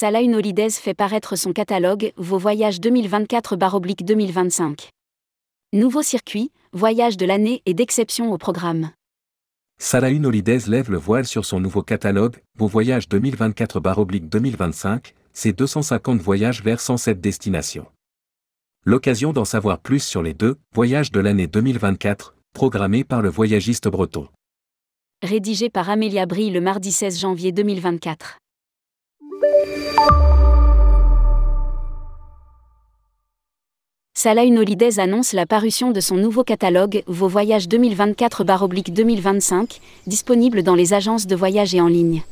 Salah Holidays fait paraître son catalogue Vos voyages 2024-2025. Nouveau circuit, voyage de l'année et d'exception au programme. Salahuddin Holidays lève le voile sur son nouveau catalogue, Vos voyages 2024-2025, ses 250 voyages vers 107 destinations. L'occasion d'en savoir plus sur les deux voyages de l'année 2024, programmés par le voyagiste breton. Rédigé par Amélia Brie le mardi 16 janvier 2024. Salah Holidays annonce la parution de son nouveau catalogue Vos voyages 2024-2025, disponible dans les agences de voyage et en ligne.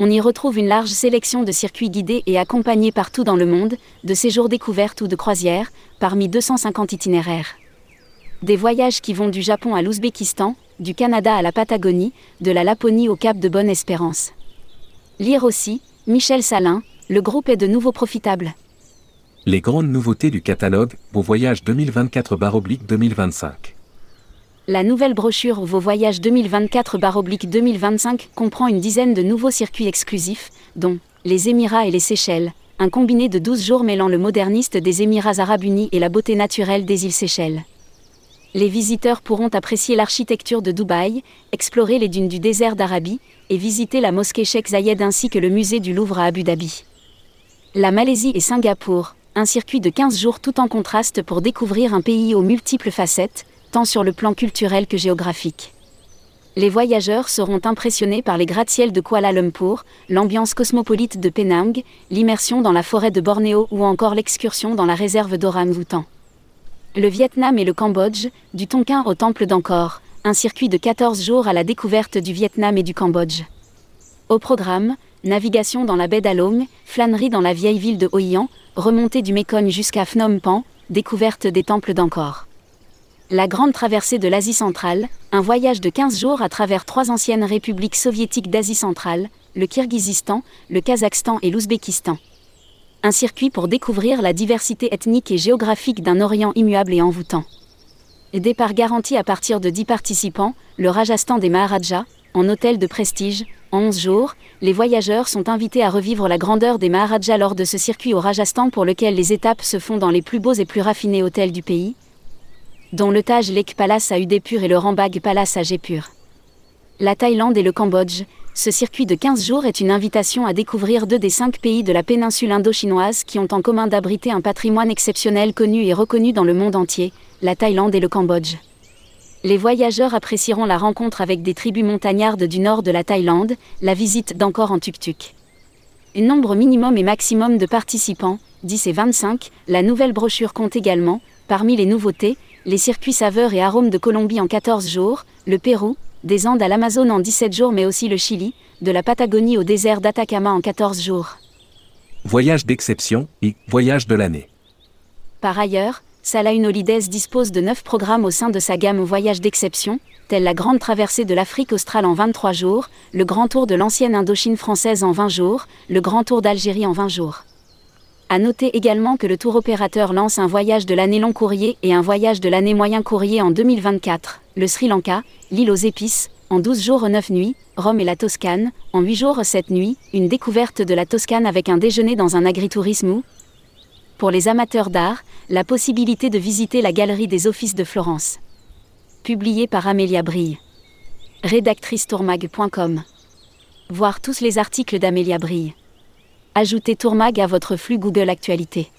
On y retrouve une large sélection de circuits guidés et accompagnés partout dans le monde, de séjours découvertes ou de croisières, parmi 250 itinéraires. Des voyages qui vont du Japon à l'Ouzbékistan, du Canada à la Patagonie, de la Laponie au Cap de Bonne-Espérance. Lire aussi, Michel Salin, le groupe est de nouveau profitable. Les grandes nouveautés du catalogue Vos voyages 2024-2025. La nouvelle brochure Vos voyages 2024-2025 comprend une dizaine de nouveaux circuits exclusifs, dont les Émirats et les Seychelles, un combiné de 12 jours mêlant le moderniste des Émirats arabes unis et la beauté naturelle des îles Seychelles. Les visiteurs pourront apprécier l'architecture de Dubaï, explorer les dunes du désert d'Arabie et visiter la mosquée Sheikh Zayed ainsi que le musée du Louvre à Abu Dhabi. La Malaisie et Singapour, un circuit de 15 jours tout en contraste pour découvrir un pays aux multiples facettes, tant sur le plan culturel que géographique. Les voyageurs seront impressionnés par les gratte-ciels de Kuala Lumpur, l'ambiance cosmopolite de Penang, l'immersion dans la forêt de Bornéo ou encore l'excursion dans la réserve d'Orang-Outan. Le Vietnam et le Cambodge, du Tonkin au temple d'Angkor, un circuit de 14 jours à la découverte du Vietnam et du Cambodge. Au programme, navigation dans la baie d'Along, flânerie dans la vieille ville de Hoi An, remontée du Mekong jusqu'à Phnom Penh, découverte des temples d'Angkor. La grande traversée de l'Asie centrale, un voyage de 15 jours à travers trois anciennes républiques soviétiques d'Asie centrale, le Kirghizistan, le Kazakhstan et l'Ouzbékistan. Un circuit pour découvrir la diversité ethnique et géographique d'un Orient immuable et envoûtant. Départ garanti à partir de 10 participants, le Rajasthan des Maharajas, en hôtel de prestige, en 11 jours, les voyageurs sont invités à revivre la grandeur des Maharajas lors de ce circuit au Rajasthan pour lequel les étapes se font dans les plus beaux et plus raffinés hôtels du pays, dont le Taj Lake Palace à Udaipur et le Rambagh Palace à Jaipur. La Thaïlande et le Cambodge, ce circuit de 15 jours est une invitation à découvrir deux des cinq pays de la péninsule indo-chinoise qui ont en commun d'abriter un patrimoine exceptionnel connu et reconnu dans le monde entier, la Thaïlande et le Cambodge les voyageurs apprécieront la rencontre avec des tribus montagnardes du nord de la Thaïlande, la visite d'encore en tuk-tuk. Nombre minimum et maximum de participants, 10 et 25, la nouvelle brochure compte également, parmi les nouveautés, les circuits saveurs et arômes de Colombie en 14 jours, le Pérou, des Andes à l'Amazone en 17 jours mais aussi le Chili, de la Patagonie au désert d'Atacama en 14 jours. Voyage d'exception et voyage de l'année. Par ailleurs, Salah Holidays dispose de 9 programmes au sein de sa gamme Voyage d'exception, tels la grande traversée de l'Afrique australe en 23 jours, le grand tour de l'ancienne Indochine française en 20 jours, le grand tour d'Algérie en 20 jours. À noter également que le tour opérateur lance un voyage de l'année long courrier et un voyage de l'année moyen courrier en 2024, le Sri Lanka, l'île aux épices, en 12 jours 9 nuits, Rome et la Toscane, en 8 jours 7 nuits, une découverte de la Toscane avec un déjeuner dans un agritourisme ou, pour les amateurs d'art, la possibilité de visiter la galerie des offices de Florence. Publié par Amélia Brille. Rédactrice tourmag.com. Voir tous les articles d'Amélia Brille. Ajoutez Tourmag à votre flux Google Actualité.